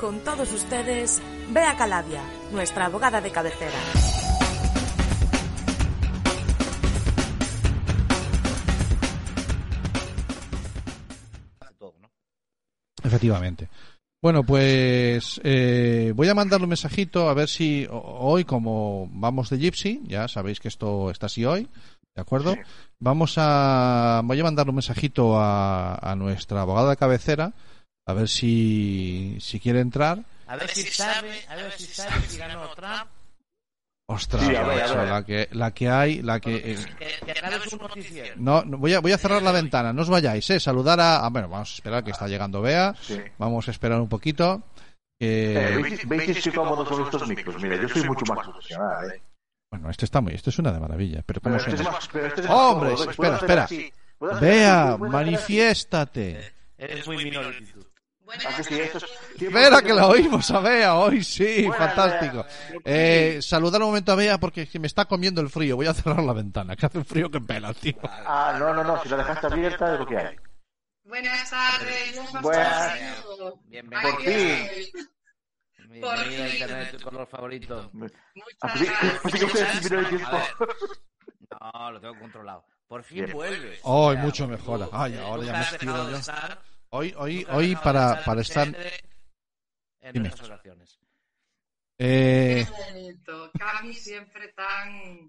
Con todos ustedes, Bea Calavia, nuestra abogada de cabecera. Efectivamente. Bueno, pues eh, voy a mandarle un mensajito a ver si hoy, como vamos de Gypsy, ya sabéis que esto está así hoy, ¿de acuerdo? Vamos a, voy a mandarle un mensajito a, a nuestra abogada de cabecera a ver si, si quiere entrar. A ver si sabe, a ver si sabe si ganó Trump. Ostras, Sí, a ver, a macho, ver. la que la que hay, la que eh, no, no, voy a voy a cerrar la ventana, no os vayáis, eh, saludar a, a- bueno, vamos a esperar que está llegando Bea. Sí. Vamos a esperar un poquito. Eh, ¿Veis, veis qué cómodos son estos micros? Mira, yo soy mucho más profesional, ¿eh? bueno, este está muy, esto suena de maravilla, pero Pero cómo este es más, pero este es Hombre, espera, espera. así. manifiéstate. Eres muy minority tú. ¿A que sí? Es- Espera que la oímos a Bea hoy, sí, Buenas, fantástico. Eh, saludar un momento a Bea porque me está comiendo el frío. Voy a cerrar la ventana, que hace un frío que pela, tío. Ah, no, no, no, si la dejaste abierta es lo que hay. Buenas tardes, ¿cómo Buenas. Bienvenido. Por fin. Bienvenido a Internet, tu color favorito. Muchas Ah, pues sí, pues sí que ustedes el tiempo. No, lo tengo controlado. Por fin Bien. vuelves. Hoy Ya, mucho mejor. Ay, ahora ya me yo. estar- Hoy, hoy, hoy de para, para estar... En Dime. nuestras oraciones. Eh, bonito. Cami siempre tan eh,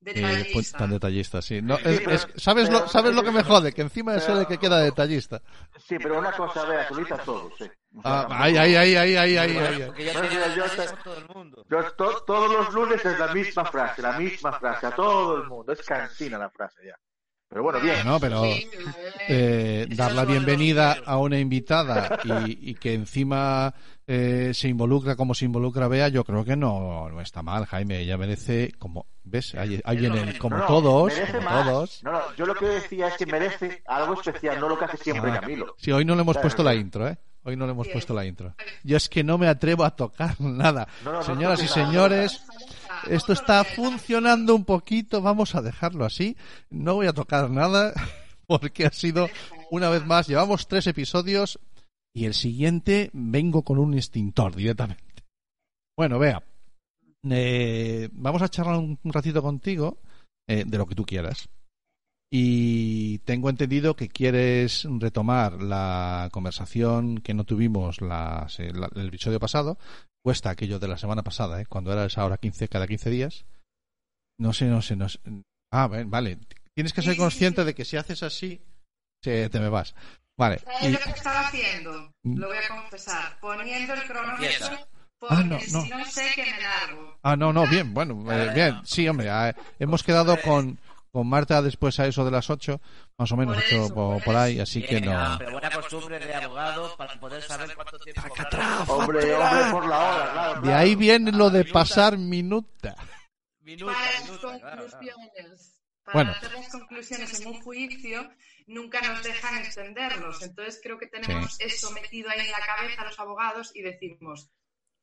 detallista. pues, tan detallista, sí. No, es- es- ¿sabes, lo, ¿Sabes lo que me jode? Que encima de ser el que queda detallista. Sí, pero una cosa, vea, solita todos, sí. O sea, Ah, te- por todo el mundo. Yo to- todos los lunes es la misma frase, la misma frase, a todo el mundo. Es cansina la frase ya. Pero bueno, bien. No, pero eh, dar la bienvenida a una invitada y, y que encima eh, se involucra como se involucra Bea, yo creo que no, no está mal, Jaime. Ella merece, como ves, ahí vienen como No, todos, como todos. No, no, yo lo que decía es que merece algo especial, no lo que hace siempre Ah. Camilo. Sí, hoy no le hemos Claro, puesto la intro, ¿eh? Hoy no le hemos puesto la intro. Yo es que no me atrevo a tocar nada. Señoras y señores, Ah, esto está funcionando un poquito, vamos a dejarlo así. No voy a tocar nada porque ha sido una vez más, llevamos tres episodios y el siguiente vengo con un extintor directamente. Bueno, vea, eh, vamos a charlar un, ratito contigo eh, de lo que tú quieras. Y tengo entendido que quieres retomar la conversación que no tuvimos el episodio pasado. Cuesta aquello de la semana pasada, ¿eh? cuando era esa hora 15 cada 15 días. No sé, no sé, no sé. Ah, ven, vale. Tienes que ser consciente de que si haces así, se- te me vas. Vale. ¿Sabes y- lo que estaba haciendo? Mm. Lo voy a confesar. Poniendo el cronómetro porque Ah, no, si no. no sé que me largo. Ah, no, no, bien, bueno, eh, bien. Sí, hombre, ah, hemos quedado con, con Marta después a eso de las 8, más o menos, Por ocho eso, por, por por ahí, así que no. Pero buena costumbre de abogado para poder saber cuánto tiempo cobrar. Hombre, hombre, por la hora, claro. De claro. ahí viene lo de pasar minuta. Minuta, para las minuta, claro. Para Bueno. hacer las conclusiones en un juicio nunca nos dejan extenderlos. Entonces creo que tenemos eso metido ahí en la cabeza a los abogados y decimos,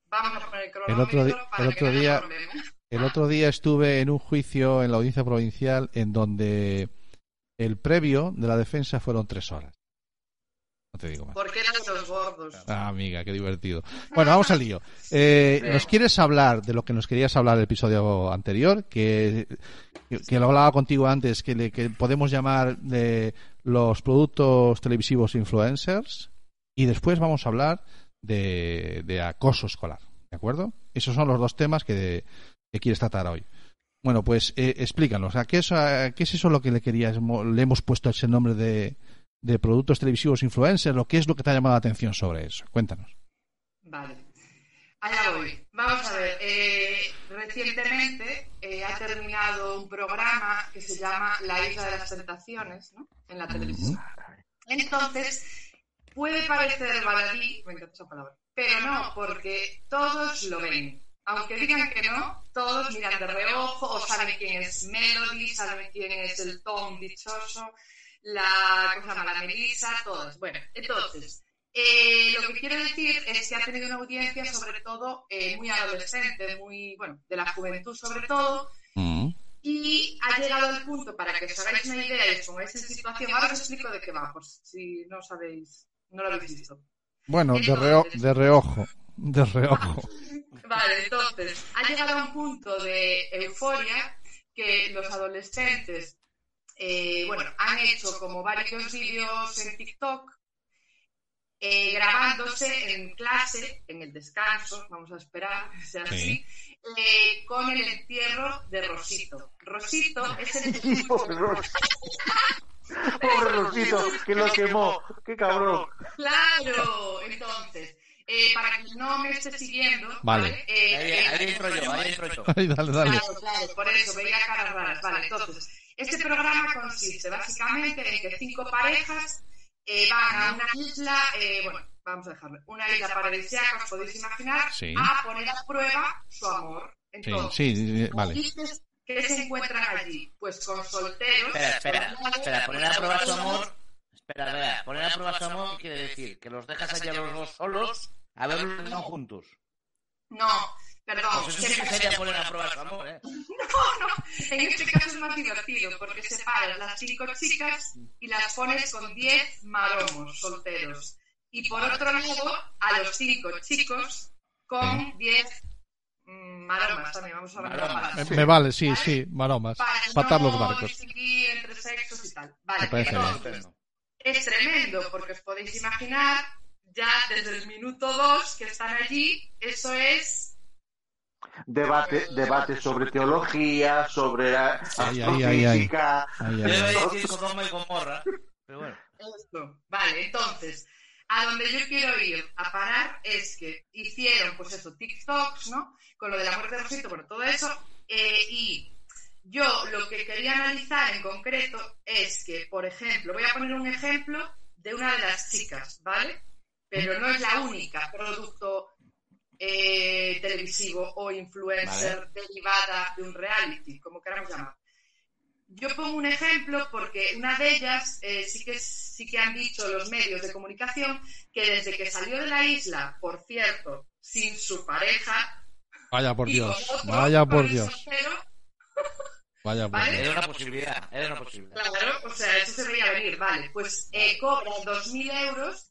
vamos a poner el cronómetro otro di- para el que otro no haya día- problema. El otro día estuve en un juicio en la audiencia provincial en donde el previo de la defensa fueron tres horas. No te digo más. Porque eran los gordos. Ah, amiga, qué divertido. Bueno, vamos al lío. Eh, ¿Nos quieres hablar de lo que nos querías hablar el episodio anterior? Que, que lo hablaba contigo antes, que, le, que podemos llamar de los productos televisivos influencers. Y después vamos a hablar de, de acoso escolar. ¿De acuerdo? Esos son los dos temas que, que quieres tratar hoy. Bueno, pues eh, explícanos, ¿a qué, es, a qué es eso lo que le querías, le hemos puesto ese nombre de, de productos televisivos influencers? ¿O qué es lo que te ha llamado la atención sobre eso? Cuéntanos. Vale. Allá voy. Vamos a ver. eh, recientemente eh, ha terminado un programa que se llama La Isla de las Tentaciones ¿no? en la televisión. Entonces, puede parecer baladí, me encanta esa palabra, pero no, porque todos lo ven. Aunque digan que no, todos miran de reojo o saben quién es Melody, saben quién es el Tom dichoso, la, ¿cómo se llama? la Melissa, todos. Bueno, entonces, eh, lo que quiero decir es que ha tenido una audiencia sobre todo eh, muy adolescente, muy, bueno, de la juventud sobre todo, Mm. y ha llegado al punto para que os hagáis una idea y os pongáis en situación. Ahora os explico de qué va, por si no sabéis, no lo habéis visto. Bueno, de, reo- de reojo. De reojo. Vale, entonces, ha llegado a un punto de euforia que los adolescentes, eh, bueno, han hecho como varios vídeos en TikTok eh, grabándose en clase, en el descanso, vamos a esperar que sea Sí. así, eh, con el entierro de Rosito. Rosito es el Pobre Rosito, que lo quemó. Qué cabrón. Claro, entonces, eh, para que no me esté siguiendo, Vale. Eh, Ahí, eh, ahí entro yo, ahí entro yo. Ay, dale, dale. Claro, claro, por eso veía caras raras. Vale, entonces, este programa consiste básicamente en que cinco parejas eh, van a una isla, eh, bueno, vamos a dejarlo, una isla paradisíaca, os podéis imaginar, Sí. a poner a prueba su amor. Sí, Entonces, sí, sí, vale. dices que se encuentran allí? Pues con solteros. Espera, espera, espera, poner a prueba su amor. Espera, espera, poner a prueba su amor quiere decir que los dejas allá los dos solos a ver no juntos. No, perdón. Pues eso sí que sería poner a prueba su amor, ¿eh? No, no, en este caso es más divertido porque separas las cinco chicas y las pones con diez maromos solteros. Y por otro lado, a los cinco chicos con diez mm, maromas también, vamos a ver Maromas. Me, me vale, sí, sí, maromas. Para Patar no los barcos. distinguir entre sexos y tal. Vale, Me parece bien. entonces, es tremendo porque os podéis imaginar ya desde el minuto dos que están allí, eso es Debate, debate sobre teología, sobre astrofísica. Ay, Yo ay, iba ay. a decir Sodoma y Gomorra, pero bueno. Esto. Vale, entonces, a donde yo quiero ir a parar es que hicieron, pues eso, TikToks, ¿no? Con lo de la muerte de Rosito, bueno, todo eso. eh, y yo lo que quería analizar en concreto es que, por ejemplo, voy a poner un ejemplo de una de las chicas, ¿vale? Pero no es la única producto eh, televisivo o influencer derivada de un reality, como queramos llamar. Yo pongo un ejemplo porque una de ellas eh, sí, que, sí que han dicho los medios de comunicación que desde que salió de la isla, por cierto, sin su pareja, Vaya por Dios, otro, vaya por Dios, soltero, vaya por Vale. Dios. Era una posibilidad, era una posibilidad. Claro, o sea, eso se veía venir, vale. Pues eh, cobra 2.000 euros,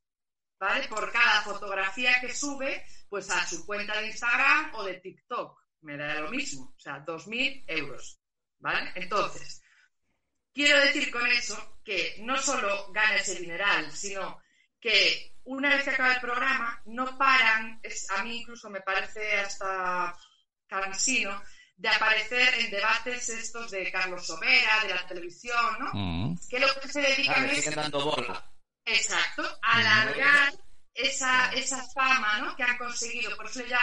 ¿vale? Por cada fotografía que sube, pues a su cuenta de Instagram o de TikTok. Me da lo mismo, o sea, 2.000 euros, ¿vale? Entonces, quiero decir con eso que no solo gana ese dineral, sino que una vez que acaba el programa, no paran, es, a mí incluso me parece hasta cansino, de aparecer en debates estos de Carlos Sobera, de la televisión, ¿no? Mm. Que lo que se dedican es, siguen dando bola. Exacto, alargar esa, esa fama, ¿no? Que han conseguido. Por eso, ya,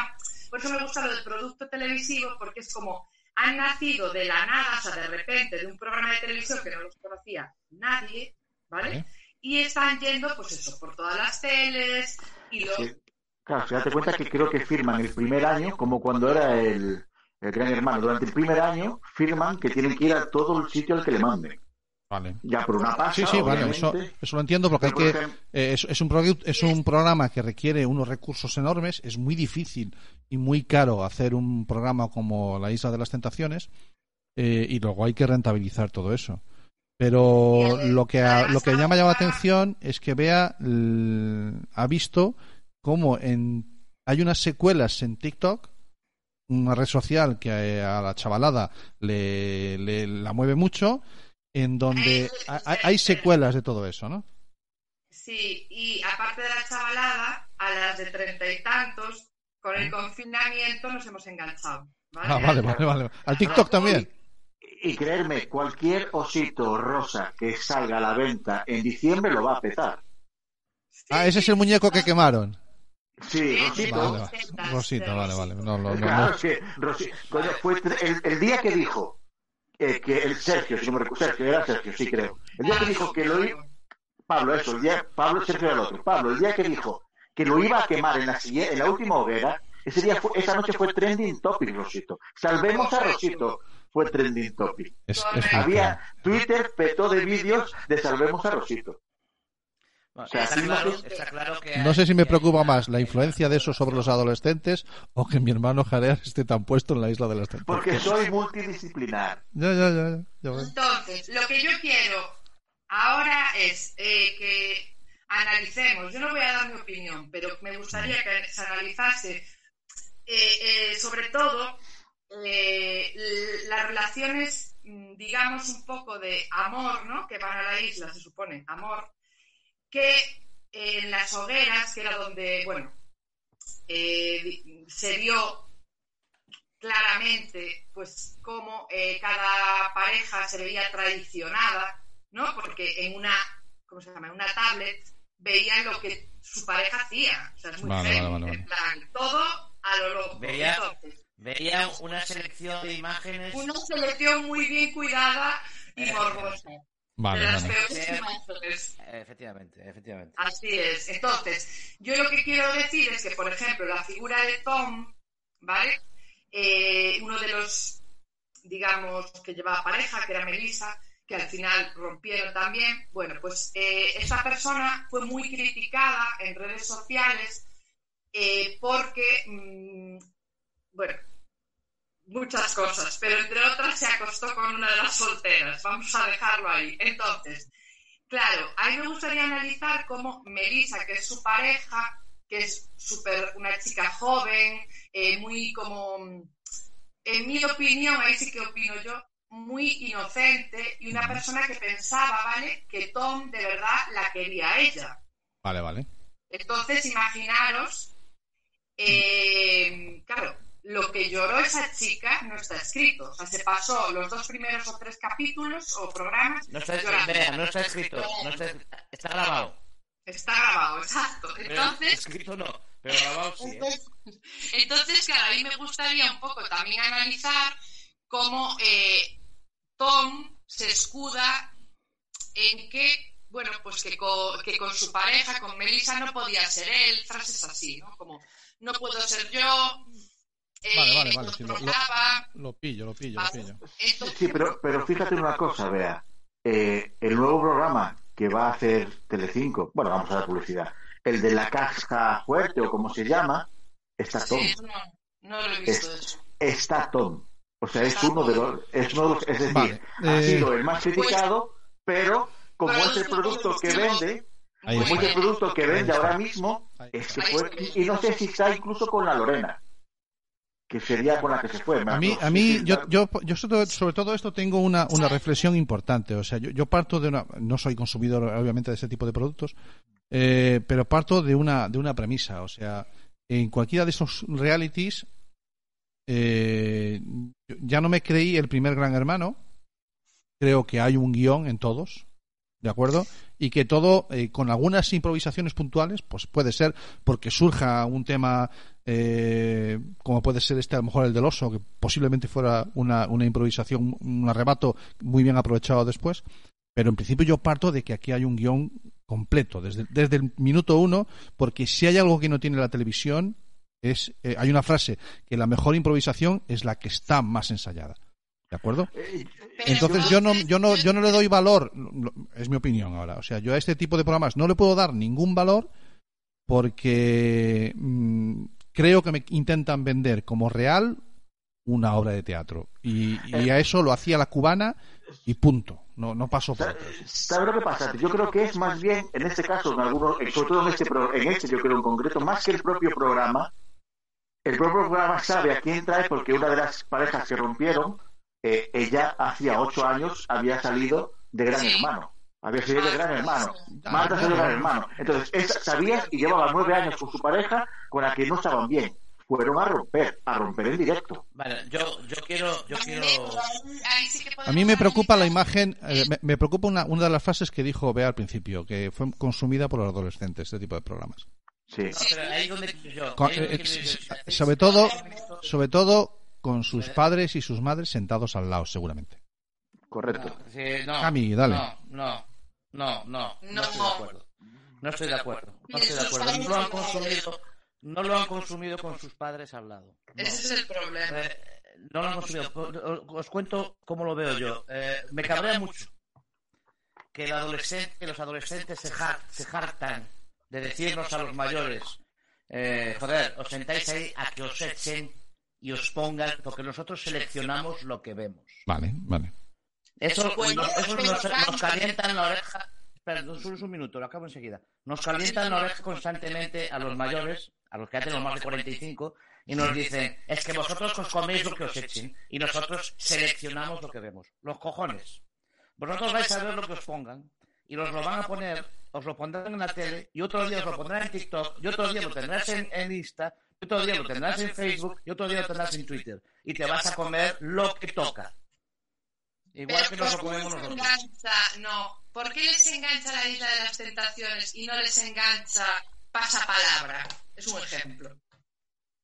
por eso me gusta lo del producto televisivo, porque es como han nacido de la nada, o sea, de repente, de un programa de televisión que no los conocía nadie, ¿vale? Y están yendo, pues eso, por todas las teles y lo... Sí. Claro, si date cuenta que creo que firman el primer año, como cuando era el, el gran hermano. Durante el primer año firman que tienen que ir a todo el sitio al que le manden. Vale. Ya por una pasa, Sí, sí, vale, eso, eso lo entiendo porque hay Por que ejemplo- eh, es, es un es un programa que requiere unos recursos enormes, es muy difícil y muy caro hacer un programa como La Isla de las Tentaciones eh, y luego hay que rentabilizar todo eso. Pero lo que a- lo que llama ya la además- atención es que vea l- ha visto cómo en hay unas secuelas en TikTok una red social que eh, a la chavalada le, le- la mueve mucho en donde Ay, hay, hay secuelas de todo eso, ¿no? Sí, y aparte de la chavalada, a las de treinta y tantos, con el confinamiento nos hemos enganchado. ¿vale? Ah, vale, vale, vale. Al TikTok también. Y creerme, cualquier osito rosa que salga a la venta en diciembre lo va a petar. Ah, ese es el muñeco que quemaron. Sí, Rosito. Vale, vale. Rosita, vale, vale. No, no, no, Claro, no. es que Rosi- coño, fue tre- el, el día que dijo eh, que el Sergio, si no me recuerdo, Sergio, era Sergio, sí creo. El día que dijo que lo iba, Pablo, eso, el día, Pablo, Sergio era el otro. Pablo, el día que dijo que lo iba a quemar en la, siguiente- en la última hoguera, ese día fue, esa noche fue trending topic, Rosito. Salvemos a Rosito, fue trending topic. Es, es Había Twitter petó de vídeos de salvemos a Rosito. Bueno, O sea, está, sí, claro, no sé- está claro que... No sé si me preocupa más la influencia de eso sobre los adolescentes o que mi hermano Jareas esté tan puesto en la isla de las Porque tentaciones. soy multidisciplinar. Ya, ya, ya. Entonces, lo que yo quiero ahora es eh, que analicemos. Yo no voy a dar mi opinión, pero me gustaría que se analizase eh, eh, sobre todo eh, las relaciones, mm, digamos, un poco de amor, ¿no? Que van a la isla, se supone, amor, que en las hogueras, que era donde, bueno, se vio claramente, pues, cómo cada pareja se veía traicionada, ¿no? Porque en una, ¿cómo se llama? En una tablet veían lo que su pareja hacía. O sea, es muy Vale, feo, vale, vale, en plan, todo a lo loco. Veía- Entonces, Veía una selección de imágenes. una selección muy bien cuidada y Eh, morbosa. Vale, de las vale. peores imágenes. Efectivamente, efectivamente. Así es. Entonces, yo lo que quiero decir es que, por ejemplo, la figura de Tom, ¿vale? Eh, uno de los, digamos, que llevaba pareja, que era Melissa, que al final rompieron también. Bueno, pues eh, esa persona fue muy criticada en redes sociales eh, porque, mm, bueno, muchas cosas, pero entre otras se acostó con una de las solteras. Vamos a dejarlo ahí. Entonces, Claro, a mí me gustaría analizar cómo Melissa, que es su pareja, que es súper una chica joven, eh, muy como, en mi opinión, ahí sí que opino yo, muy inocente y una persona que pensaba, ¿vale? Que Tom de verdad la quería a ella. Vale, vale. Entonces, imaginaros, eh, claro, lo que lloró esa chica no está escrito. O sea, se pasó los dos primeros o tres capítulos o programas No está, no está escrito, no está, está grabado. Está grabado, exacto. Entonces, escrito no, pero grabado sí. ¿eh? entonces, claro, a mí me gustaría un poco también analizar cómo eh, Tom se escuda en que, bueno, pues que con, que con su pareja, con Melissa, no podía ser él, frases así, ¿no? Como, no puedo ser yo, Vale, vale, me vale, sí, lo- lo- controlaba. Lo pillo, lo pillo, lo pillo. Sí, pero, pero fíjate una cosa, vea. Eh, el nuevo programa que va a hacer Telecinco, bueno, vamos a dar publicidad, el de la caja fuerte o como se llama, está Tom. sí, no, no lo he visto Es-. Está Tom. O sea, es uno de los, es uno de los- es decir, Vale, ha eh, sido el más criticado, pero como es el producto que vende, Ahí como es el producto que vende ahora mismo, Ahí es está. que fue, y no sé si está incluso con la Lorena, que sería con la que se fue. A mí, a mí yo, yo, yo sobre, todo esto tengo una, una reflexión importante. O sea, yo, yo parto de una. No soy consumidor, obviamente, de ese tipo de productos, eh, pero parto de una, de una premisa. O sea, en cualquiera de esos realities, eh, yo ya no me creí el primer Gran Hermano. Creo que hay un guion en todos, ¿de acuerdo? Y que todo, eh, con algunas improvisaciones puntuales, pues puede ser porque surja un tema eh, como puede ser este, a lo mejor el del oso, que posiblemente fuera una, una improvisación, un arrebato muy bien aprovechado después. Pero en principio yo parto de que aquí hay un guion completo, desde, desde el minuto uno, porque si hay algo que no tiene la televisión, es eh, hay una frase que la mejor improvisación es la que está más ensayada. ¿De acuerdo? Pero Entonces yo no, yo no, yo no le doy valor, lo- es mi opinión ahora. O sea, yo a este tipo de programas no le puedo dar ningún valor porque mm, creo que me intentan vender como real una obra de teatro. Y, y a eso lo hacía la cubana y punto. No, no pasó por otros. ¿Sabes lo que pasa? Yo creo que es más bien, en este caso, en algunos, sobre todo en este, en este, yo creo en concreto, más que el propio programa, el propio programa sabe a quién trae porque una de las parejas que rompieron, eh, ella hacía ocho años había salido de Gran Sí. Hermano. Había salido de Gran Hermano. Marta salió de Gran. Hermano. Entonces, esa, sabía y llevaba nueve años con su pareja con la que no estaban bien. Fueron a romper, a romper en directo. Vale, yo, yo quiero, yo quiero, A mí me preocupa la imagen, eh, me, me preocupa una, una de las frases que dijo Bea al principio, que fue consumida por los adolescentes, este tipo de programas. Sí. No, pero ahí donde quiero yo, Con- ahí donde eh, yo. eh, sobre todo, sobre todo con sus padres y sus madres sentados al lado, seguramente. Correcto. No, sí, no, Cami, dale. No, no, no, no, no, No. estoy de acuerdo. No estoy de acuerdo. No estoy de acuerdo. No lo han consumido, no lo han consumido con sus padres al lado. No. Ese es el problema. Eh, no lo han consumido. Os cuento cómo lo veo yo. Eh, me cabrea mucho que, el adolescente, que los adolescentes se, jar- se hartan de decirnos a los mayores, eh, joder, os sentáis ahí a que os echen y os pongan, porque nosotros seleccionamos lo que vemos. Vale, vale. Eso, nos, eso nos, Fran- nos calienta en la oreja perdón, solo un minuto, lo acabo enseguida. Nos calientan la oreja constantemente a los mayores, a los que ya tenemos más de 45, y nos dicen, es que vosotros os coméis lo que os echen, y nosotros seleccionamos lo que vemos. Los cojones. Vosotros vais a ver lo que os pongan, y os lo van a poner, os lo pondrán en la tele, y otro día os lo pondrán en TikTok, y otro día lo tendrás en, en Insta, y otro día lo tendrás en Facebook, y otro día lo tendrás en Twitter. Y te vas a comer lo que toca. Igual Pero que nos lo ¿por qué comemos nosotros. engancha? No. ¿Por qué les engancha la isla de las tentaciones y no les engancha pasapalabra? Es un ejemplo.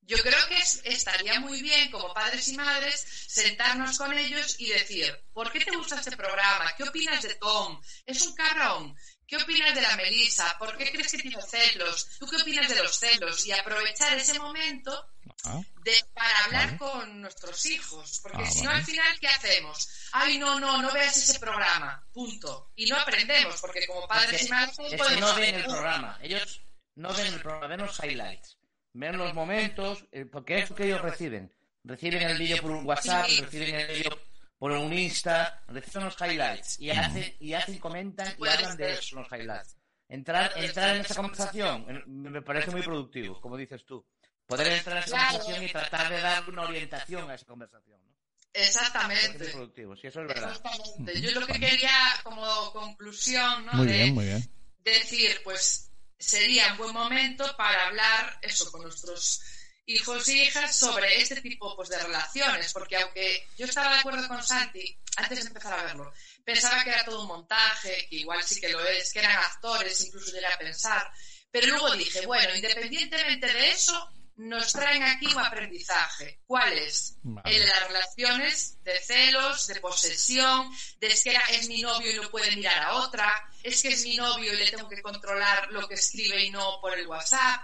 Yo creo que es- estaría muy bien, como padres y madres, sentarnos con ellos y decir, ¿por qué te gusta este programa? ¿Qué opinas de Tom? ¿Es un cabrón? ¿Qué opinas de la Melissa? ¿Por qué crees que tiene celos? ¿Tú qué opinas de los celos? Y aprovechar ese momento Ah, de, para hablar Vale. con nuestros hijos. Porque Ah, si no, vale. al final, ¿qué hacemos? Ay, no, no, no veas ese programa. Punto. Y no aprendemos, porque como padres Porque y madres es que podemos no ven el programa. Ellos no ven el programa, ven los highlights. Ven los momentos, eh, porque es lo que ellos reciben. Reciben el vídeo por un WhatsApp, Sí. reciben el vídeo por un Insta, reciben los highlights y hacen, y hacen, comentan y hablan de eso, los highlights. Entrar, entrar en esa conversación me parece muy productivo, como dices tú. Poder entrar en esa Claro. conversación y tratar de dar una orientación a esa conversación. ¿no? Exactamente. productivo, sí, eso es verdad. Exactamente. Yo lo que quería como conclusión, ¿no? muy de bien, muy bien. decir, pues sería un buen momento para hablar eso con nuestros hijos e hijas sobre este tipo pues, de relaciones, porque aunque yo estaba de acuerdo con Santi antes de empezar a verlo, pensaba que era todo un montaje, que igual sí que lo es, que eran actores, incluso llegué a pensar, pero luego dije, bueno, independientemente de eso, nos traen aquí un aprendizaje. ¿Cuál es? Vale. El de las relaciones de celos, de posesión, de es que es mi novio y no puede mirar a otra, es que es mi novio y le tengo que controlar lo que escribe y no por el WhatsApp.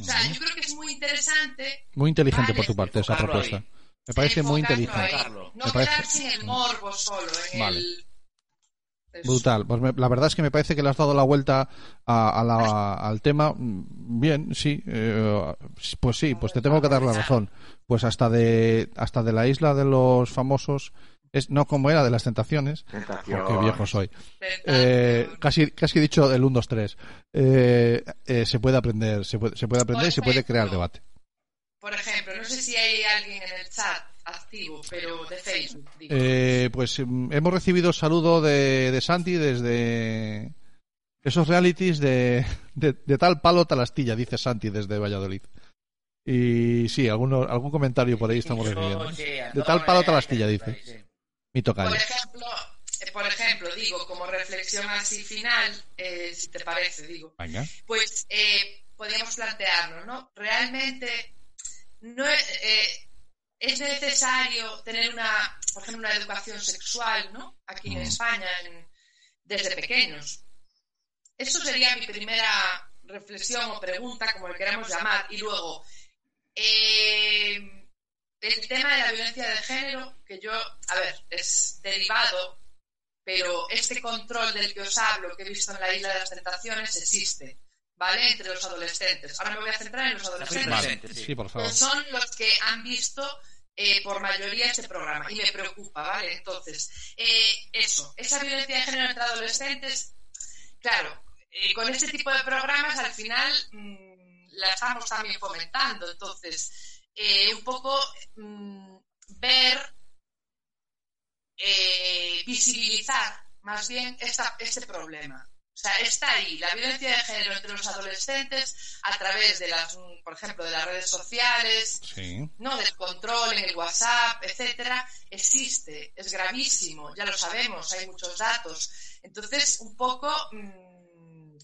O sea, yo creo que es muy interesante Muy inteligente Vale, por tu parte esa propuesta. ahí. Me parece muy inteligente. No Me parece- quedarse en el morbo solo, en Vale. el... Brutal. Pues me- la verdad es que me parece que le has dado la vuelta a, a la- al tema. Bien, sí. eh, pues sí, pues te tengo que dar la razón. Pues hasta de hasta de la isla de los famosos es no como era de las tentaciones. Tentación. Porque viejo soy. Eh, casi casi he dicho el 1 2 3. Eh, eh, se puede aprender, se puede, se puede aprender y se puede crear debate. Por ejemplo, no sé si hay alguien en el chat activo, pero de Facebook. digo. Eh, pues mm, hemos recibido saludo de, de Santi desde esos realities de, de, de tal palo tal astilla, dice Santi desde Valladolid. Y sí, alguno, algún comentario por ahí estamos recibiendo. De tal palo tal astilla, dice. Mi tocayo. Por ejemplo, eh, por ejemplo, digo, como reflexión así final, eh, si te parece, digo, Venga. pues eh, podríamos plantearnos, ¿no? Realmente no es, eh, es necesario tener una, por ejemplo, una educación sexual, ¿no? Aquí en Mm. España, en- desde pequeños. Eso sería mi primera reflexión o pregunta, como le queramos llamar. Y luego, eh, el tema de la violencia de género, que yo, a ver, es derivado, pero este control del que os hablo, que he visto en la Isla de las Tentaciones, existe, ¿vale? Entre los adolescentes. Ahora me voy a centrar en los adolescentes Vale. Sí. Por favor. son los que han visto eh, por mayoría este programa y me preocupa, ¿vale? Entonces, eh, eso, esa violencia de género entre adolescentes, claro, eh, con este tipo de programas al final mm, la estamos también fomentando, entonces, un poco mm, ver, visibilizar más bien este problema. O sea, está ahí la violencia de género entre los adolescentes a través de las, por ejemplo, de las redes sociales, Sí. no del control en el WhatsApp, etcétera, existe, es gravísimo, ya lo sabemos, hay muchos datos. Entonces, un poco mm,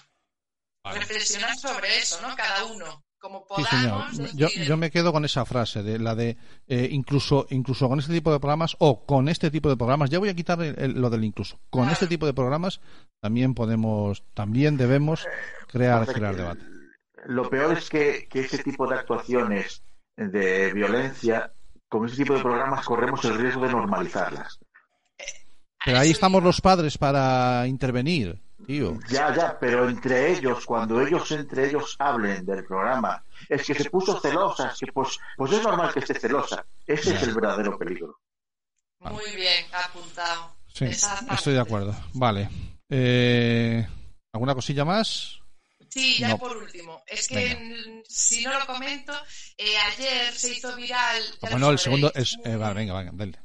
Vale. reflexionar sobre eso, ¿no? Cada uno, como Sí, señor. Yo, me quedo con esa frase, de la de eh, incluso incluso con este tipo de programas o con este tipo de programas, ya voy a quitar el- el- lo del incluso. Con Claro. este tipo de programas también podemos, también debemos crear, crear debate. Lo peor es que, que ese tipo de actuaciones de violencia, con ese tipo de programas corremos el riesgo de normalizarlas. Pero ahí estamos los padres para intervenir, tío. Ya, ya, pero entre ellos, cuando ellos entre ellos hablen del programa, es que se puso celosa, es que pues, pues es normal que esté celosa. Ese Ya. es el verdadero peligro. Muy bien, apuntado. Sí, estoy de acuerdo. Vale. Eh, ¿Alguna cosilla más? Sí, ya No. por último. Es que Venga. si no lo comento, eh, ayer se hizo viral. lo Bueno, el sabréis, segundo es... eh, vale, venga, venga, dale.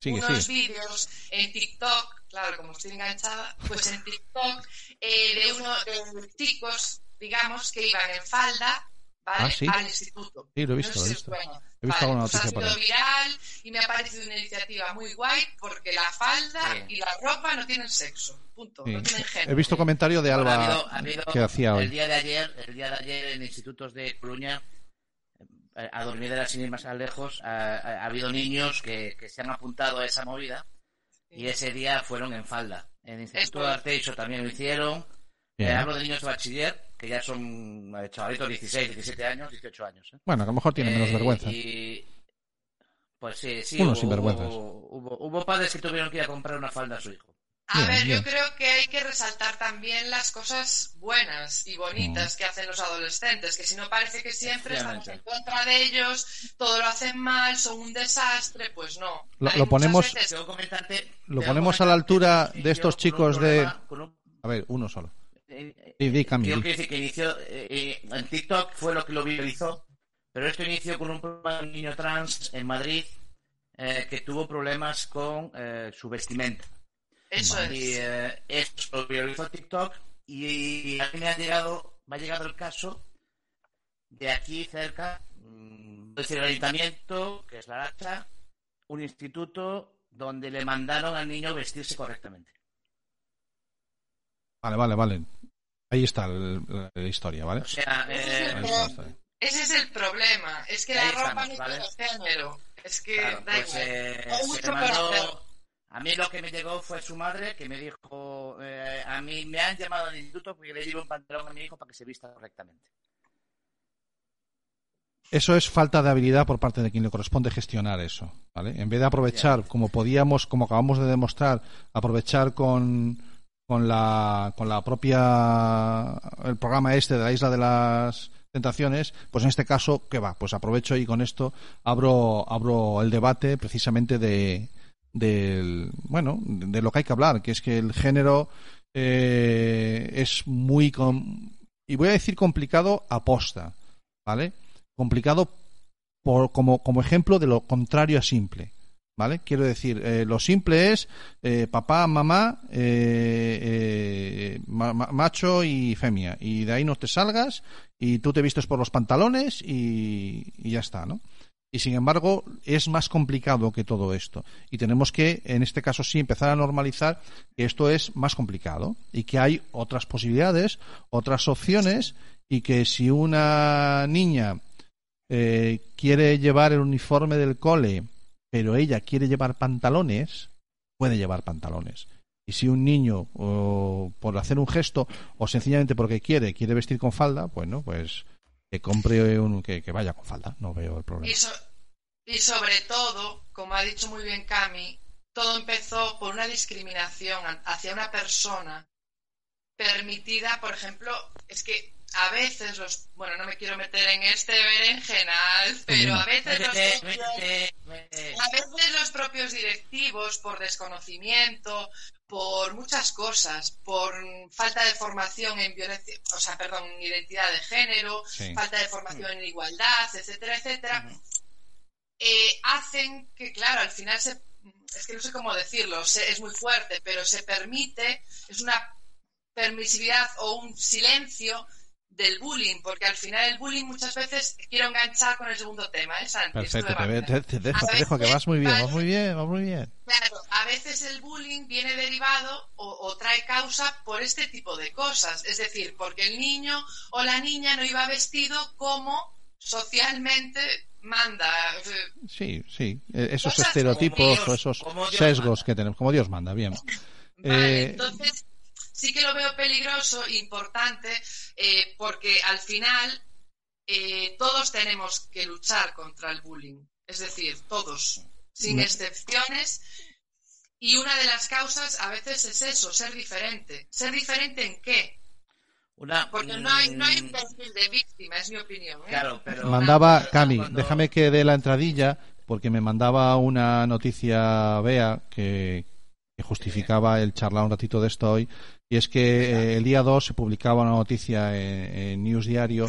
Sigue, unos sigue. vídeos en TikTok, claro, como estoy enganchada, pues en TikTok, eh, de uno de chicos, digamos, que iban en falda, ¿vale? Ah, ¿sí? Al instituto. Sí, lo he No visto, sé lo he visto. He visto Vale, pues ha sido viral y me ha parecido una iniciativa muy guay porque la falda Sí. y la ropa no tienen sexo. Punto. Sí. No tienen género. He visto comentario de Bueno, Alba ha habido- ha habido- que hacía El hoy. día de ayer, el día de ayer en institutos de Coruña, eh, a dormidera sin ir más lejos, ha, ha- ha habido niños que, que se han apuntado a esa movida y ese día fueron en falda. En el Instituto de correcto. Arteixo también lo hicieron. Eh, hablo de niños de bachiller, que ya son eh, chavalitos 16, 17 años, 18 años. ¿eh? Bueno, que a lo mejor tiene menos Eh, vergüenza. y- Pues sí, sí. Unos hubo, sinvergüenzas. Hubo, hubo, hubo padres que tuvieron que ir a comprar una falda a su hijo. A Bien, ver, bien. yo creo que hay que resaltar también las cosas buenas y bonitas que hacen los adolescentes, que si no parece que siempre estamos en contra de ellos, todo lo hacen mal, son un desastre, pues no. Lo- ponemos- veces- que Lo ponemos que a la altura que de estos chicos de... problema- con un- A ver, uno solo. eh, eh, Sí, di, Cami, Yo di. quiero decir que inició eh, eh, en TikTok fue lo que lo viralizó, pero esto inició con un problema de un niño trans en Madrid eh, que tuvo problemas con eh, su vestimenta. Eso Y es. eh, esto lo viralizó TikTok y a mí me ha llegado, me ha llegado el caso de aquí cerca, mm, es decir, el ayuntamiento, que es la Racha, un instituto donde le mandaron al niño vestirse correctamente. Vale, vale, vale. Ahí está el- la, la historia, ¿vale? O sea, eh. Ese es el problema, es que Ahí la ropa estamos, no ¿vale? tiene género. Es que Claro, da pues, igual. eh, Hay se mucho le hacer. mandó- A mí lo que me llegó fue su madre que me dijo, eh, a mí me han llamado al instituto porque le llevo un pantalón a mi hijo para que se vista correctamente. Eso es falta de habilidad por parte de quien le corresponde gestionar eso, ¿vale? En vez de aprovechar, como podíamos, como acabamos de demostrar, aprovechar con, con la, con la propia, el programa este de la Isla de las Tentaciones, pues en este caso, ¿qué va? Pues aprovecho y con esto abro, abro el debate precisamente de, del, bueno, de lo que hay que hablar, que es que el género eh, es muy, com- y voy a decir complicado aposta, ¿vale? complicado por, como, como ejemplo de lo contrario a simple. ¿Vale? Quiero decir, eh, lo simple es eh, papá, mamá, eh, eh, ma- ma- macho y femia. Y de ahí no te salgas y tú te vistes por los pantalones y, y ya está, ¿no? Y sin embargo, es más complicado que todo esto. Y tenemos que, en este caso sí, empezar a normalizar que esto es más complicado y que hay otras posibilidades, otras opciones y que si una niña eh, quiere llevar el uniforme del cole, pero ella quiere llevar pantalones, puede llevar pantalones. Y si un niño, o por hacer un gesto, o sencillamente porque quiere, quiere vestir con falda, bueno, pues que compre un, que, vaya con falda, no veo el problema. Y, y sobre todo, como ha dicho muy bien Cami, todo empezó por una discriminación hacia una persona permitida, por ejemplo, es que a veces los, bueno, no me quiero meter en este berenjenal, pero a veces los a veces los propios directivos, por desconocimiento, por muchas cosas, por falta de formación en violencia, o sea, perdón, en identidad de género, Sí. falta de formación en igualdad, etcétera, etcétera, eh, hacen que, claro, al final se, es que no sé cómo decirlo, se- es muy fuerte, pero se permite, es una permisividad o un silencio del bullying, porque al final el bullying muchas veces quiero enganchar con el segundo tema, ¿eh, Santi? Perfecto, te, te- te dejo, te dejo, que vas muy bien, vas muy bien, vas muy bien. Claro, a veces el bullying viene derivado o, o trae causa por este tipo de cosas. Es decir, porque el niño o la niña no iba vestido como socialmente manda. Eh, Sí, sí, eh, esos estereotipos Dios- o esos sesgos manda. que tenemos, como Dios manda, bien. Vale, Eh, entonces sí que lo veo peligroso, importante, eh, porque al final eh, todos tenemos que luchar contra el bullying. Es decir, todos, sin excepciones. Y una de las causas a veces es eso, ser diferente. ¿Ser diferente en qué? Una, Porque no hay, no hay un mm, perfil de víctima, es mi opinión. ¿eh? Claro, pero... mandaba, Cami, cuando- déjame que dé la entradilla, porque me mandaba una noticia Bea que, que justificaba el charlar un ratito de esto hoy, Y es que eh, el día 2 se publicaba una noticia en, en News Diario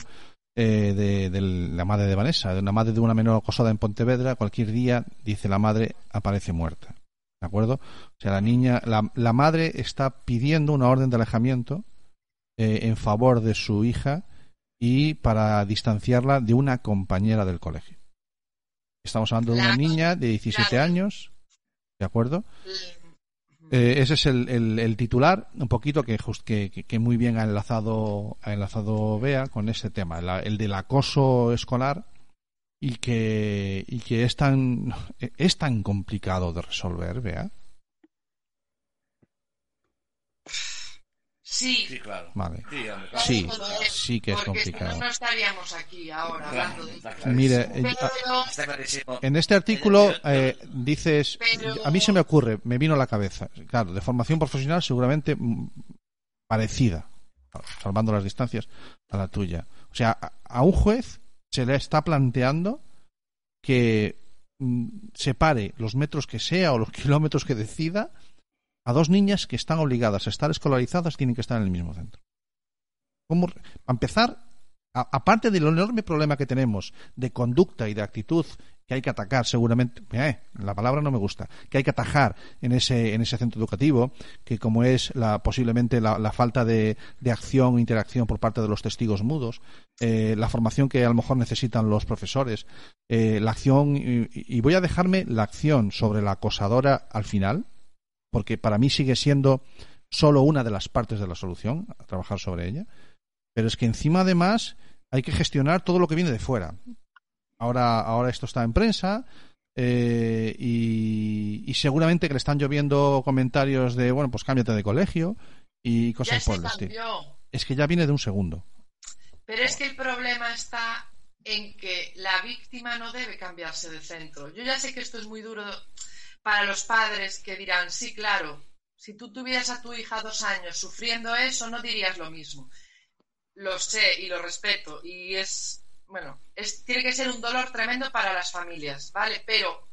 eh, de, de la madre de Vanessa, de una madre de una menor acosada en Pontevedra. Cualquier día, dice la madre, aparece muerta. ¿De acuerdo? O sea, la niña, la, la madre está pidiendo una orden de alejamiento eh, en favor de su hija y para distanciarla de una compañera del colegio. Estamos hablando de una niña de 17 claro. años, ¿de acuerdo? Eh, ese es el, el- titular, un poquito que, jus- que, que- muy bien ha enlazado, ha enlazado Bea con ese tema, el del acoso escolar y que, y que es tan, es tan complicado de resolver, Bea. Sí, Sí, claro. Vale. Sí, claro. Sí, que es porque si complicado. no, no estaríamos aquí ahora hablando de Está. Mire, eh, Pero, clarísimo. En este artículo eh, dices, Pero- a mí se me ocurre, me vino a la cabeza, claro, de formación profesional seguramente parecida, salvando las distancias, a la tuya. O sea, a, a un juez se le está planteando que mm, separe los metros que sea o los kilómetros que decida a dos niñas que están obligadas a estar escolarizadas, tienen que estar en el mismo centro. ¿Cómo, para empezar, aparte del enorme problema que tenemos de conducta y de actitud que hay que atacar seguramente, eh, la palabra no me gusta, que hay que atajar en ese, en ese centro educativo, que como es la, posiblemente la, la falta de, acción e interacción por parte de los testigos mudos, eh, la formación que a lo mejor necesitan los profesores, eh, la acción, y voy a dejarme la acción sobre la acosadora al final, porque para mí sigue siendo solo una de las partes de la solución, a trabajar sobre ella, pero es que encima además hay que gestionar todo lo que viene de fuera. Ahora, ahora esto está en prensa eh, y, y seguramente que le están lloviendo comentarios de, bueno, pues cámbiate de colegio y ya cosas por el estilo. Es que ya viene de un segundo. Pero es que el problema está en que la víctima no debe cambiarse de centro. Yo ya sé que esto es muy duro para los padres que dirán, sí, claro, si tú tuvieras a tu hija dos años sufriendo eso, no dirías lo mismo. Lo sé y lo respeto. Y es, bueno, es, tiene que ser un dolor tremendo para las familias, ¿vale? Pero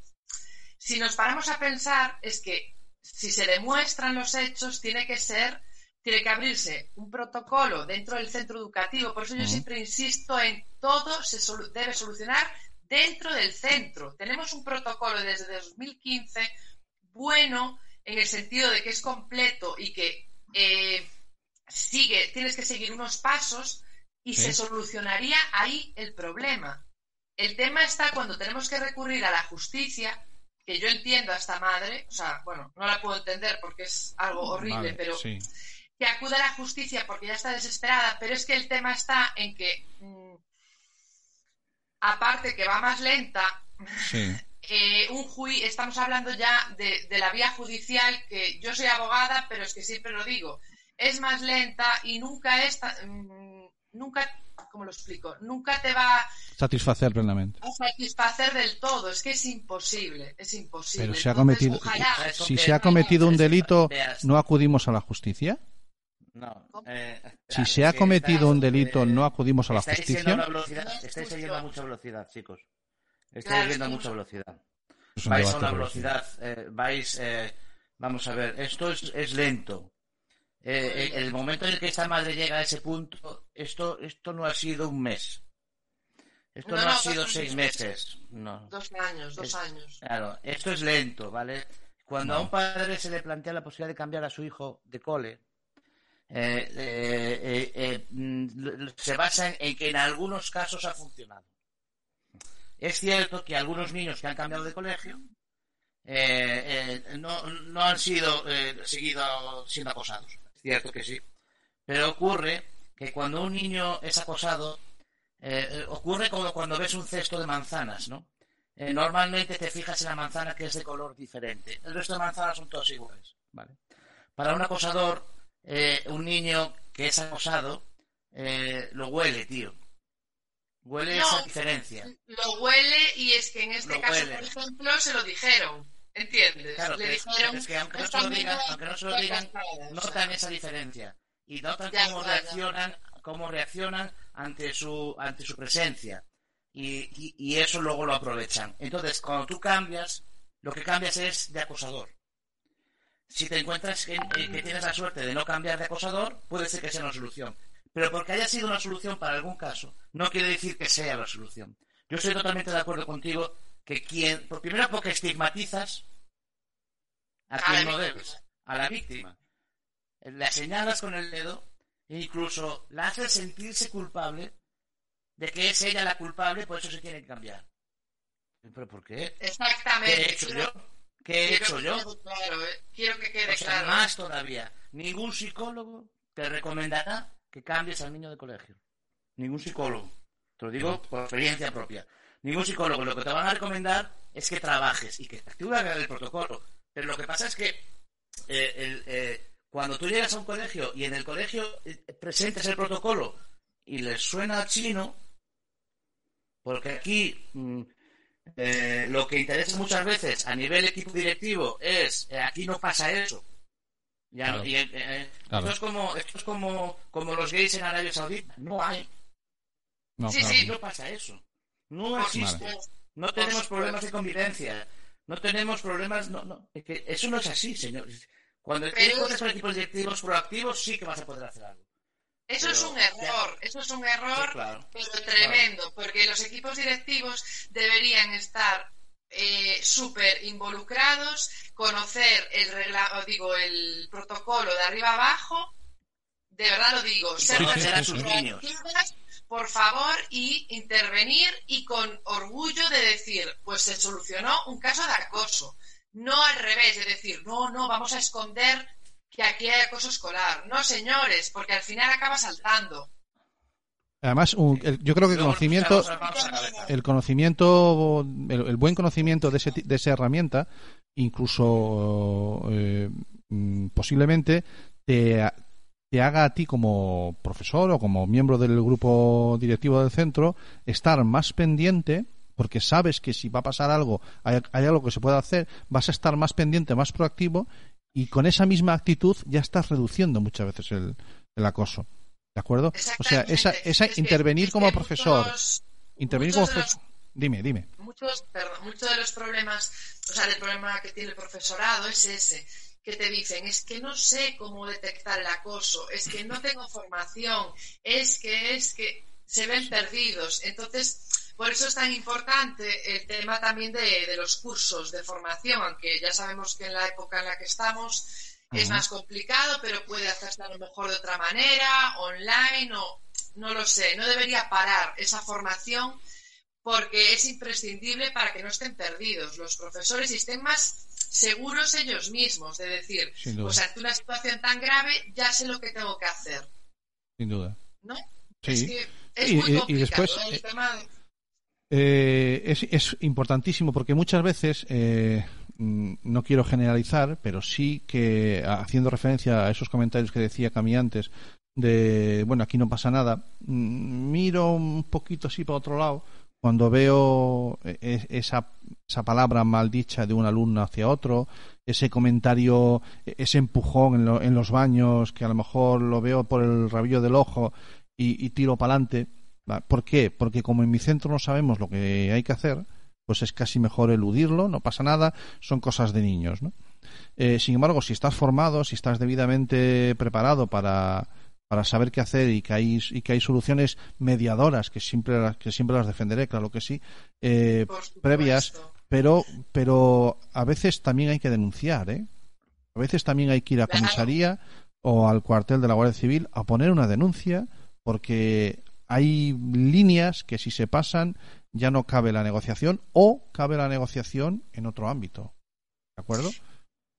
si nos paramos a pensar, es que si se demuestran los hechos, tiene que ser tiene que abrirse un protocolo dentro del centro educativo. Por eso yo siempre insisto en todo se solu- debe solucionar dentro del centro. Tenemos un protocolo desde 2015 bueno en el sentido de que es completo y que eh, sigue, tienes que seguir unos pasos y Sí. se solucionaría ahí el problema. El tema está cuando tenemos que recurrir a la justicia, que yo entiendo a esta madre, o sea, bueno, no la puedo entender porque es algo horrible, Vale, pero sí. que acuda a la justicia porque ya está desesperada, pero es que el tema está en que, mm, aparte que va más lenta, Sí. eh, un juicio, estamos hablando ya de, de la vía judicial, que yo soy abogada, pero es que siempre lo digo, es más lenta y nunca es, mm, nunca, ¿cómo lo explico? Nunca te va Satisfacer plenamente. a satisfacer del todo, es que es imposible, es imposible. Pero se ha Entonces, cometido, ojalá- Eso si se ha cometido un delito. ¿no acudimos a la justicia? No. eh, Si se ha cometido un delito, ¿no acudimos a la estáis yendo a justicia? estáis yendo a mucha velocidad, chicos. Estáis Claro, yendo a mucha velocidad. Vais a una velocidad, eh, vais, eh, vamos a ver, esto es, es lento. Eh, eh, el momento en el que esta madre llega a ese punto, esto, esto no ha sido un mes. Esto no, No, no, ha sido seis meses. No. Dos años, dos Es- años. Claro, esto es lento, ¿vale? Cuando a un padre se le plantea la posibilidad de cambiar a su hijo de cole, se basa en, que en algunos casos ha funcionado. Es cierto que algunos niños que han cambiado de colegio eh, eh, no, no han sido eh, seguido siendo acosados. Es cierto que sí. Pero ocurre que cuando un niño es acosado, eh, ocurre como cuando ves un cesto de manzanas, ¿no? Normalmente te fijas en la manzana que es de color diferente. El resto de manzanas son todas iguales, ¿vale? Para un acosador, eh, un niño que es acosado, eh, lo huele, tío. Huele No. esa diferencia. Lo huele y es que en este Lo caso, huele. por ejemplo, se lo dijeron. ¿Entiendes? Claro, Le que- dijeron, es que aunque no se "Esta lo digan, aunque no se lo digan, casada", o notan esa diferencia y notan Ya, cómo ya, ya. reaccionan, cómo reaccionan ante su ante su presencia y, y- y eso luego lo aprovechan. Entonces, cuando tú cambias, lo que cambias es de acosador. Si te encuentras que, que tienes la suerte de no cambiar de acosador, puede ser que sea una solución. Pero porque haya sido una solución para algún caso, no quiere decir que sea la solución. Yo estoy totalmente de acuerdo contigo que quien, por primero porque estigmatizas a A quien no debes, a la víctima. La señalas con el dedo e incluso la haces sentirse culpable de que es ella la culpable, por eso se tiene que cambiar. ¿Pero por qué? Exactamente. ¿Qué he hecho yo? ¿Qué he quiero hecho que yo? quede claro, eh. Quiero que quede O sea, claro. más todavía. Ningún psicólogo te recomendará que cambies al niño de colegio. Ningún psicólogo. Te lo digo por experiencia propia. Ningún psicólogo. Lo que te van a recomendar es que trabajes y que te el protocolo. Pero lo que pasa es que eh, el, eh, cuando tú llegas a un colegio y en el colegio presentes el protocolo y les suena chino, porque aquí mm, eh, lo que interesa muchas veces a nivel equipo directivo es eh, aquí no pasa eso. Ya, Claro. y, eh, eh, Claro. Esto es como esto es como, como los gays en Arabia Saudita. No hay, No, Sí, claro. sí. no pasa eso. No existe. No tenemos problemas de convivencia. No tenemos problemas. No, no. Es que eso no es así, señor. Cuando es- cosas con equipos directivos proactivos, sí que vas a poder hacer algo. Eso Pero- es un error, eso es un error, Sí, claro. pero tremendo, porque los equipos directivos deberían estar eh, súper involucrados, conocer el regla, digo, el protocolo de arriba abajo, de verdad lo digo, Y ser a sus niños. por favor, y intervenir y con orgullo de decir, pues se solucionó un caso de acoso. No al revés, de decir, no, no, vamos a esconder que aquí hay acoso escolar. No, señores, porque al final acaba saltando. Además, un- el- yo creo que el conocimiento, el conocimiento, el, el buen conocimiento de, ese, ti- de esa herramienta, incluso eh, mm, posiblemente te haga a ti como profesor o como miembro del grupo directivo del centro estar más pendiente porque sabes que si va a pasar algo, hay, hay algo que se puede hacer, vas a estar más pendiente, más proactivo y con esa misma actitud ya estás reduciendo muchas veces el, el acoso. ¿De acuerdo? O sea, esa, esa Es que- intervenir es como que profesor, muchos- intervenir como muchos profesor. Dime, dime. muchos, perdón, muchos de los problemas, o sea, el problema que tiene el profesorado es ese, que te dicen, es que no sé cómo detectar el acoso, es que no tengo formación, es que, es que se ven perdidos. Entonces, por eso es tan importante el tema también de, de los cursos de formación, aunque ya sabemos que en la época en la que estamos es más complicado, pero puede hacerse a lo mejor de otra manera, online o no lo sé, no debería parar esa formación porque es imprescindible para que no estén perdidos los profesores y estén más seguros ellos mismos de decir, duda. pues ante una situación tan grave ya sé lo que tengo que hacer, Sin duda. ¿no? Sí. Es que es Y- muy después, ¿eh? el eh, tema de- Eh, es, es importantísimo porque muchas veces, eh, mm, no quiero generalizar, pero sí que haciendo referencia a esos comentarios que decía Cami antes, de, bueno, aquí no pasa nada, mm, miro un poquito así para otro lado cuando veo e- esa, esa palabra maldicha de un alumno hacia otro, ese comentario, e- ese empujón en, lo- en los baños, que a lo mejor lo veo por el rabillo del ojo y, y tiro para adelante. ¿Por qué? Porque como en mi centro no sabemos lo que hay que hacer, pues es casi mejor eludirlo, no pasa nada, son cosas de niños, ¿no? Eh, sin embargo, si estás formado, si estás debidamente preparado para, para saber qué hacer y que hay, y que hay soluciones mediadoras, que siempre, las- que siempre las defenderé, claro que sí, eh, previas, pero, pero a veces también hay que denunciar, ¿eh? A veces también hay que ir a comisaría o al cuartel de la Guardia Civil a poner una denuncia porque hay líneas que si se pasan ya no cabe la negociación o cabe la negociación en otro ámbito. ¿De acuerdo?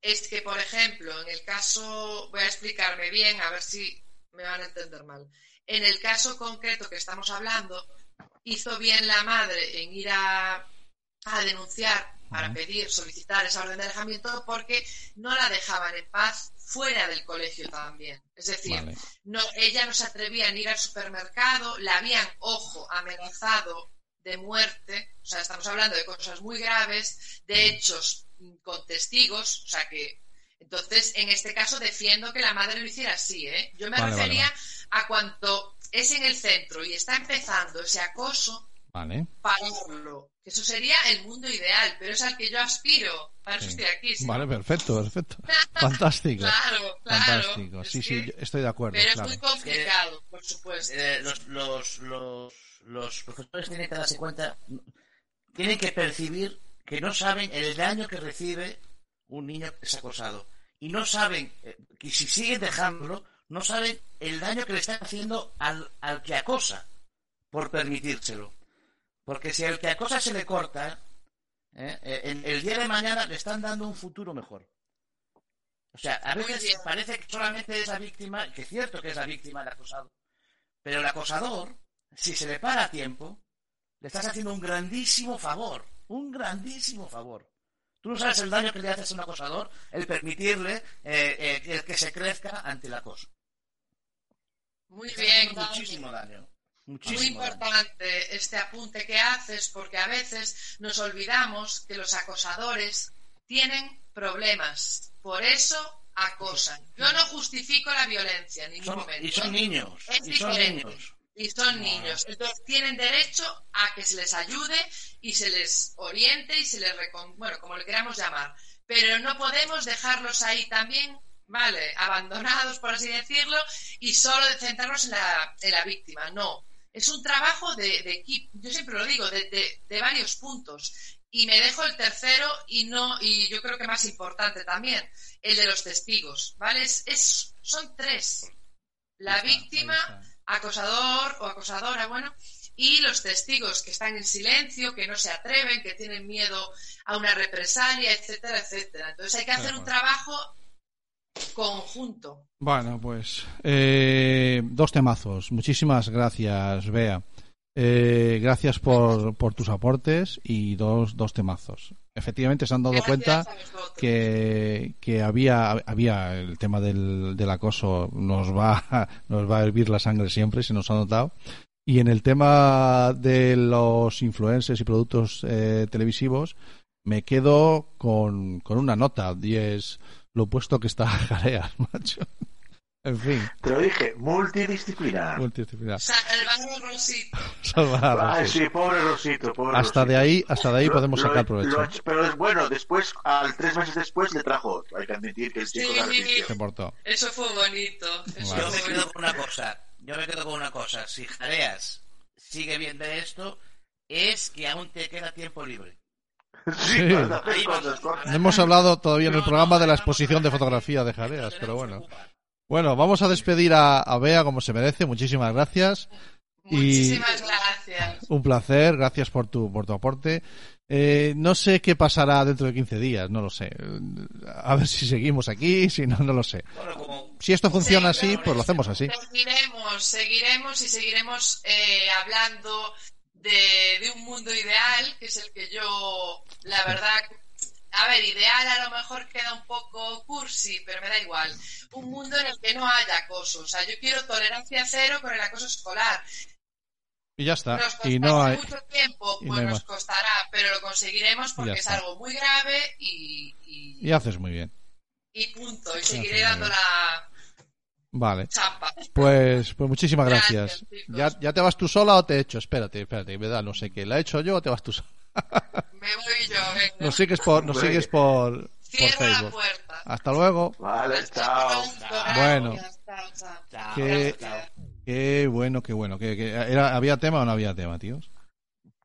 Es que, por ejemplo, en el caso, voy a explicarme bien, a ver si me van a entender mal. En el caso concreto que estamos hablando, hizo bien la madre en ir a, a denunciar para pedir, solicitar esa orden de alejamiento porque no la dejaban en paz fuera del colegio también. Es decir, Vale. no, ella no se atrevía a ir al supermercado, la habían, ojo, amenazado de muerte, o sea, estamos hablando de cosas muy graves, de hechos mm, con testigos, o sea que, entonces, en este caso defiendo que la madre lo hiciera así, ¿eh? Yo me Vale, vale, refería a cuanto es en el centro y está empezando ese acoso, Vale. pararlo. Que eso sería el mundo ideal, pero es al que yo aspiro. Para eso estoy aquí. ¿sí? Vale, perfecto, perfecto. Fantástico. Claro, claro. Fantástico. Es Sí, que- sí, yo estoy de acuerdo, Pero es muy complicado, por supuesto. Eh, los, los, los, los profesores tienen que darse cuenta, tienen que percibir que no saben el daño que recibe un niño que es acosado. Y no saben, eh, que si siguen dejándolo, no saben el daño que le están haciendo al, al que acosa por permitírselo. Porque si al que acosa se le corta, ¿eh? Eh, el día de mañana le están dando un futuro mejor. O sea, a veces parece que solamente es la víctima, que es cierto que es la víctima el acosado, pero el acosador, si se le para a tiempo, le estás haciendo un grandísimo favor, un grandísimo favor. Tú no sabes el daño que le haces a un acosador el permitirle eh, eh, el que se crezca ante el acoso. Muy bien, muchísimo daño. Muy Muchísimo daño. importante este apunte que haces porque a veces nos olvidamos que los acosadores tienen problemas. Por eso acosan. Yo no justifico la violencia en ningún Son- momento. y son niños. Es y son niños. Y son niños. Entonces tienen derecho a que se les ayude y se les oriente y se les recon... bueno, como le queramos llamar. Pero no podemos dejarlos ahí también, vale, abandonados, por así decirlo, y solo centrarnos en la, en la víctima. No. Es un trabajo de, de equipo, yo siempre lo digo, de, de- de varios puntos. Y me dejo el tercero y no, y yo creo que más importante también, el de los testigos, ¿vale? Es, es- son tres. La está, víctima, acosador o acosadora, bueno, y los testigos que están en silencio, que no se atreven, que tienen miedo a una represalia, etcétera, etcétera. Entonces hay que hacer un trabajo conjunto. Bueno, pues eh, dos temazos. Muchísimas gracias, Bea. Eh, gracias por, por tus aportes y dos, dos temazos. Efectivamente se han dado Gracias cuenta que, que había, había el tema del, del acoso, nos va, nos va a hervir la sangre siempre, se nos ha notado. Y en el tema de los influencers y productos eh, televisivos, me quedo con, con una nota, y es lo opuesto que está Jareas, macho. En fin, Te lo dije, multidisciplinar. multidisciplinar. Salvador Rosito. Salvar, Ay, sí. pobre Rosito, pobre Hasta de Rosito. ahí, hasta de ahí Lo- podemos lo- sacar provecho. lo- pero es bueno, después, al tres meses después, le trajo otro. Hay que admitir que el chico Sí. Se portó. Eso fue bonito. Eso Vale. Yo me quedo con una cosa. Yo me quedo con una cosa. Si jareas sigue viendo esto, es que aún te queda tiempo libre. Sí, Sí. No hemos hablado todavía en el programa de la exposición de fotografía de Jareas, pero bueno. Bueno, vamos a despedir a, a Bea como se merece. Muchísimas gracias. Y- Muchísimas gracias. Un placer. Gracias por tu, por tu aporte. Eh, no sé qué pasará dentro de 15 días, no lo sé. A ver si seguimos aquí, si no, no lo sé. Bueno, como Si esto funciona así, pues lo hacemos así. Seguiremos, seguiremos y seguiremos eh, hablando de, de un mundo ideal, que es el que yo, la verdad, a ver, ideal a lo mejor queda un poco cursi, pero me da igual. Un mundo en el que no haya acoso. O sea, yo quiero tolerancia cero con el acoso escolar. Y ya está. Nos Y no hay. mucho tiempo, y no pues hay nos costará, pero lo conseguiremos porque es algo muy grave y, y, Y haces muy bien. y punto. Y seguiré dando la Vale. chapa. Pues, pues muchísimas Gracias. ¿Ya, ¿Ya te vas tú sola o te echo? Espérate, espérate, me da no sé qué. ¿La he hecho yo o te vas tú sola? Me voy yo, venga. Nos sigues por, nos sigues por, por Cierro la Facebook. puerta. Hasta luego. Vale, chao. Bueno. chao. Qué bueno, qué bueno. ¿Qué, qué- era, ¿Había tema o no había tema, tíos?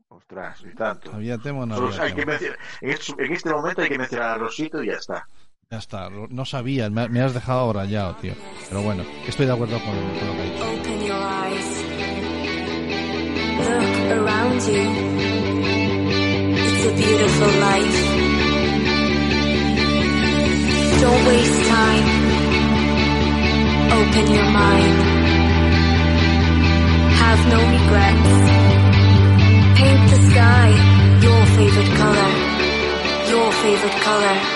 Ostras, y tanto. ¿Había tema o no Solo había que tema? mencionar- este, en este momento hay que mencionar a Rosito y ya está. Ya está, no sabía, me, has dejado ahora ya, tío. Pero bueno, estoy de acuerdo con, con lo que ha dicho. Open your eyes. Look around you. It's a beautiful life. Don't waste time. Open your mind. Have no regrets. Paint the sky your favorite color. Your favorite color.